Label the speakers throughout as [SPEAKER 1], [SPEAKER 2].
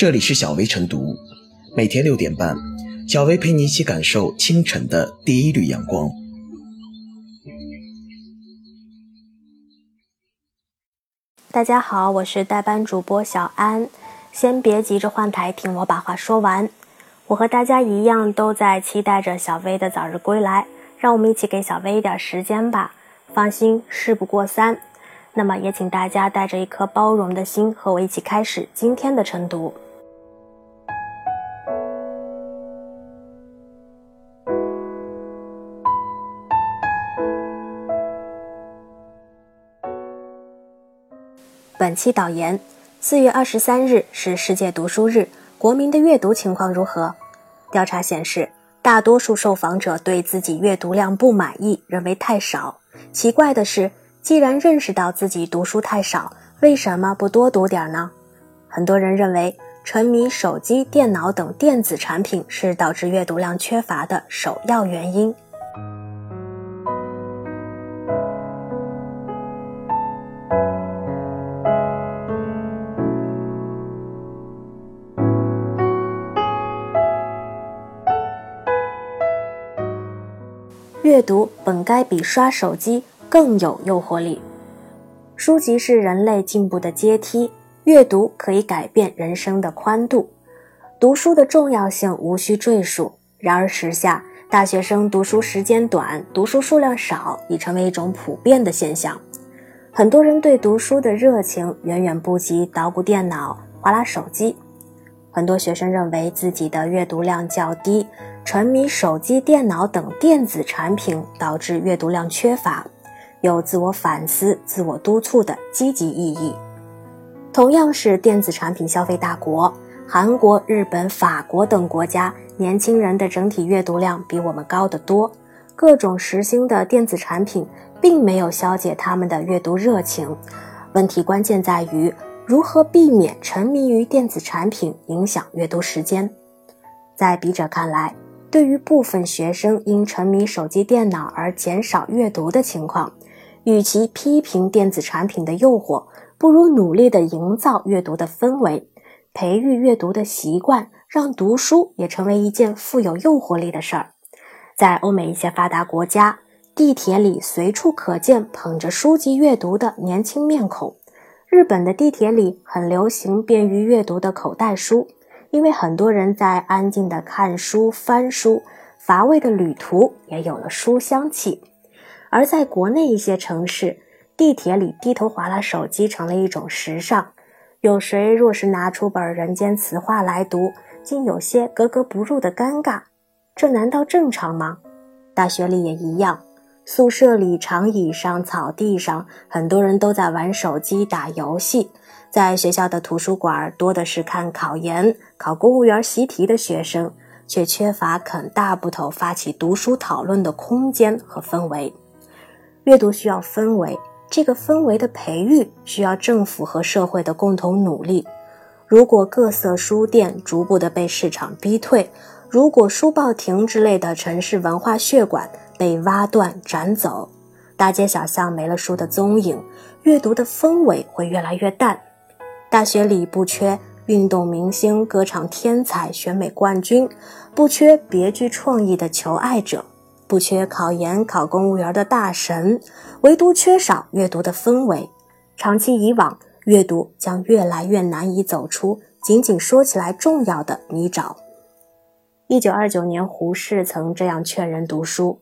[SPEAKER 1] 这里是小薇晨读，每天六点半，小薇陪你一起感受清晨的第一缕阳光。
[SPEAKER 2] 大家好，我是代班主播小安。先别急着换台，听我把话说完。我和大家一样，都在期待着小薇的早日归来。让我们一起给小薇一点时间吧。放心，事不过三。那么，也请大家带着一颗包容的心，和我一起开始今天的晨读。本期导言：四月二十三日是世界读书日，国民的阅读情况如何？调查显示，大多数受访者对自己阅读量不满意，认为太少。奇怪的是，既然认识到自己读书太少，为什么不多读点呢？很多人认为，沉迷手机、电脑等电子产品是导致阅读量缺乏的首要原因。阅读本该比刷手机更有诱惑力。书籍是人类进步的阶梯，阅读可以改变人生的宽度。读书的重要性无需赘述。然而时下，大学生读书时间短，读书数量少，已成为一种普遍的现象。很多人对读书的热情远远不及捣鼓电脑、划拉手机。很多学生认为自己的阅读量较低。沉迷手机、电脑等电子产品导致阅读量缺乏，有自我反思、自我督促的积极意义。同样是电子产品消费大国，韩国、日本、法国等国家年轻人的整体阅读量比我们高得多。各种时兴的电子产品并没有消解他们的阅读热情。问题关键在于如何避免沉迷于电子产品影响阅读时间。在笔者看来。对于部分学生因沉迷手机、电脑而减少阅读的情况，与其批评电子产品的诱惑，不如努力地营造阅读的氛围，培育阅读的习惯，让读书也成为一件富有诱惑力的事儿。在欧美一些发达国家，地铁里随处可见捧着书籍阅读的年轻面孔。日本的地铁里很流行便于阅读的口袋书。因为很多人在安静的看书、翻书，乏味的旅途也有了书香气。而在国内一些城市，地铁里低头划拉手机成了一种时尚。有谁若是拿出本《人间词话》来读，竟有些格格不入的尴尬。这难道正常吗？大学里也一样，宿舍里长椅上、草地上，很多人都在玩手机、打游戏。在学校的图书馆，多的是看考研、考公务员习题的学生，却缺乏肯大部头发起读书讨论的空间和氛围。阅读需要氛围，这个氛围的培育需要政府和社会的共同努力。如果各色书店逐步的被市场逼退，如果书报亭之类的城市文化血管被挖断斩走，大街小巷没了书的踪影，阅读的氛围会越来越淡。大学里不缺运动明星、歌唱天才、选美冠军，不缺别具创意的求爱者，不缺考研考公务员的大神，唯独缺少阅读的氛围。长期以往，阅读将越来越难以走出仅仅说起来重要的泥沼。一九二九年，胡适曾这样劝人读书：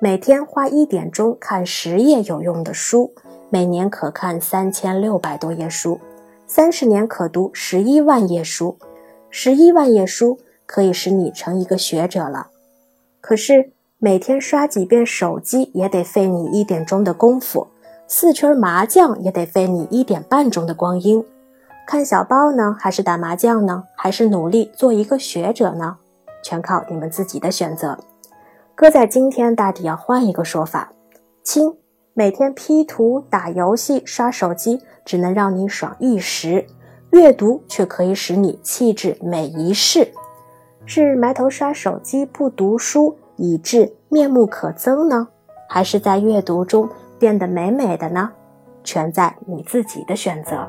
[SPEAKER 2] 每天花一点钟看十页有用的书，每年可看三千六百多页书。三十年可读十一万页书，十一万页书可以使你成一个学者了。可是每天刷几遍手机也得费你一点钟的功夫，四圈麻将也得费你一点半钟的光阴。看小报呢，还是打麻将呢？还是努力做一个学者呢？全靠你们自己的选择。搁在今天，大抵要换一个说法：亲。每天 P 图、打游戏、刷手机，只能让你爽一时；阅读却可以使你气质美一世。是埋头刷手机不读书，以致面目可憎呢？还是在阅读中变得美美的呢？全在你自己的选择。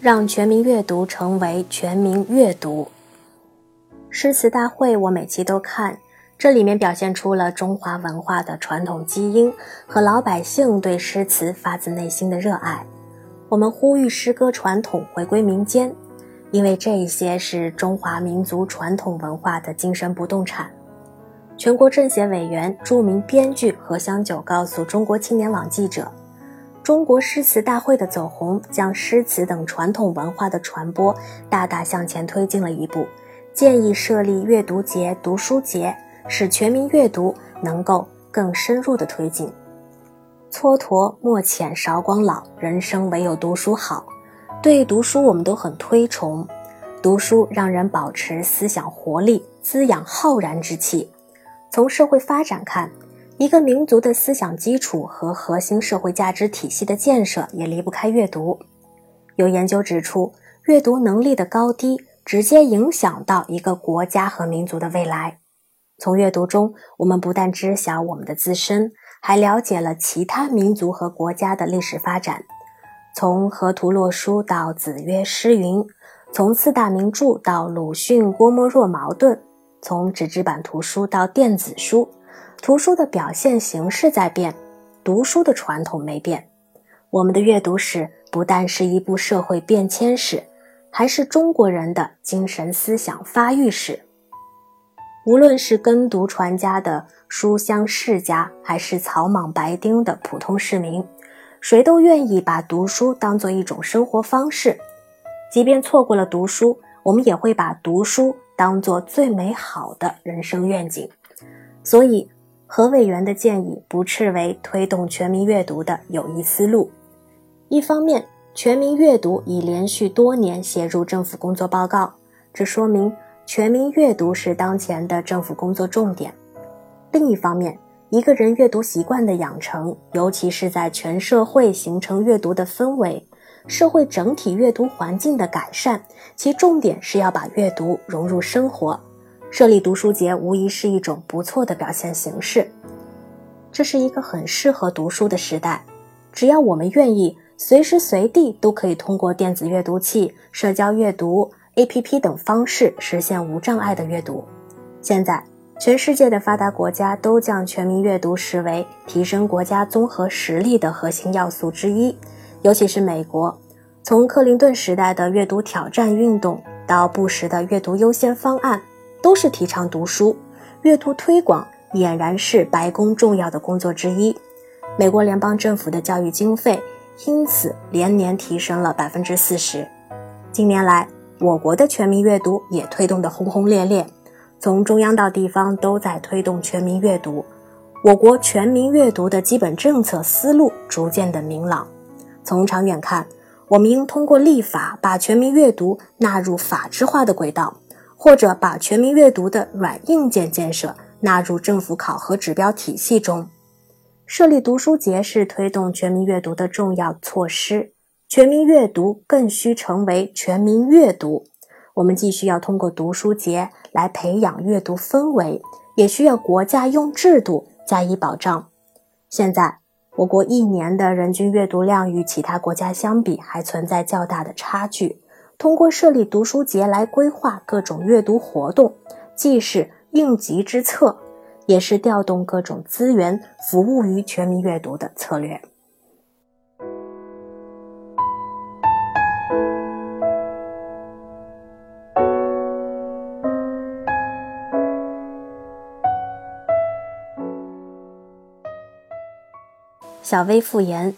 [SPEAKER 2] 让全民阅读成为全民阅读。诗词大会我每期都看，这里面表现出了中华文化的传统基因和老百姓对诗词发自内心的热爱。我们呼吁诗歌传统回归民间，因为这些是中华民族传统文化的精神不动产。全国政协委员、著名编剧何香九告诉中国青年网记者。中国诗词大会的走红，将诗词等传统文化的传播大大向前推进了一步。建议设立阅读节、读书节，使全民阅读能够更深入的推进。蹉跎莫遣韶光老，人生唯有读书好。对读书，我们都很推崇。读书让人保持思想活力，滋养浩然之气。从社会发展看。一个民族的思想基础和核心社会价值体系的建设也离不开阅读。有研究指出，阅读能力的高低直接影响到一个国家和民族的未来。从阅读中，我们不但知晓我们的自身，还了解了其他民族和国家的历史发展。从河图洛书到子曰诗云，从四大名著到鲁迅、郭沫若、茅盾，从纸质版图书到电子书。图书的表现形式在变，读书的传统没变。我们的阅读史不但是一部社会变迁史，还是中国人的精神思想发育史。无论是耕读传家的书香世家，还是草莽白丁的普通市民，谁都愿意把读书当做一种生活方式。即便错过了读书，我们也会把读书当做最美好的人生愿景。所以。何委员的建议不斥为推动全民阅读的有益思路。一方面，全民阅读已连续多年写入政府工作报告，这说明全民阅读是当前的政府工作重点。另一方面，一个人阅读习惯的养成，尤其是在全社会形成阅读的氛围、社会整体阅读环境的改善，其重点是要把阅读融入生活。设立读书节无疑是一种不错的表现形式。这是一个很适合读书的时代，只要我们愿意，随时随地都可以通过电子阅读器、社交阅读、APP 等方式实现无障碍的阅读。现在，全世界的发达国家都将全民阅读视为提升国家综合实力的核心要素之一，尤其是美国，从克林顿时代的阅读挑战运动到布什的阅读优先方案。都是提倡读书，阅读推广俨然是白宫重要的工作之一。美国联邦政府的教育经费因此连年提升了百分之四十。近年来，我国的全民阅读也推动得轰轰烈烈，从中央到地方都在推动全民阅读。我国全民阅读的基本政策思路逐渐的明朗。从长远看，我们应通过立法把全民阅读纳入法制化的轨道。或者把全民阅读的软硬件建设纳入政府考核指标体系中，设立读书节是推动全民阅读的重要措施。全民阅读更需成为全民阅读，我们既需要通过读书节来培养阅读氛围，也需要国家用制度加以保障。现在，我国一年的人均阅读量与其他国家相比还存在较大的差距。通过设立读书节来规划各种阅读活动，既是应急之策，也是调动各种资源服务于全民阅读的策略。小微复言。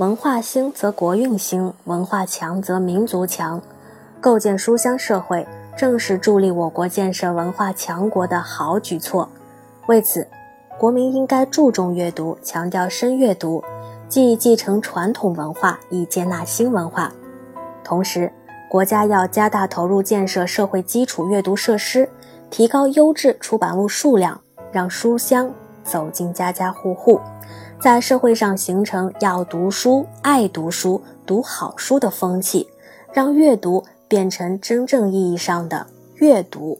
[SPEAKER 2] 文化兴则国运兴，文化强则民族强。构建书香社会，正是助力我国建设文化强国的好举措。为此，国民应该注重阅读，强调深阅读，既继承传统文化，亦接纳新文化。同时，国家要加大投入建设社会基础阅读设施，提高优质出版物数量，让书香走进家家户户。在社会上形成要读书、爱读书、读好书的风气，让阅读变成真正意义上的阅读。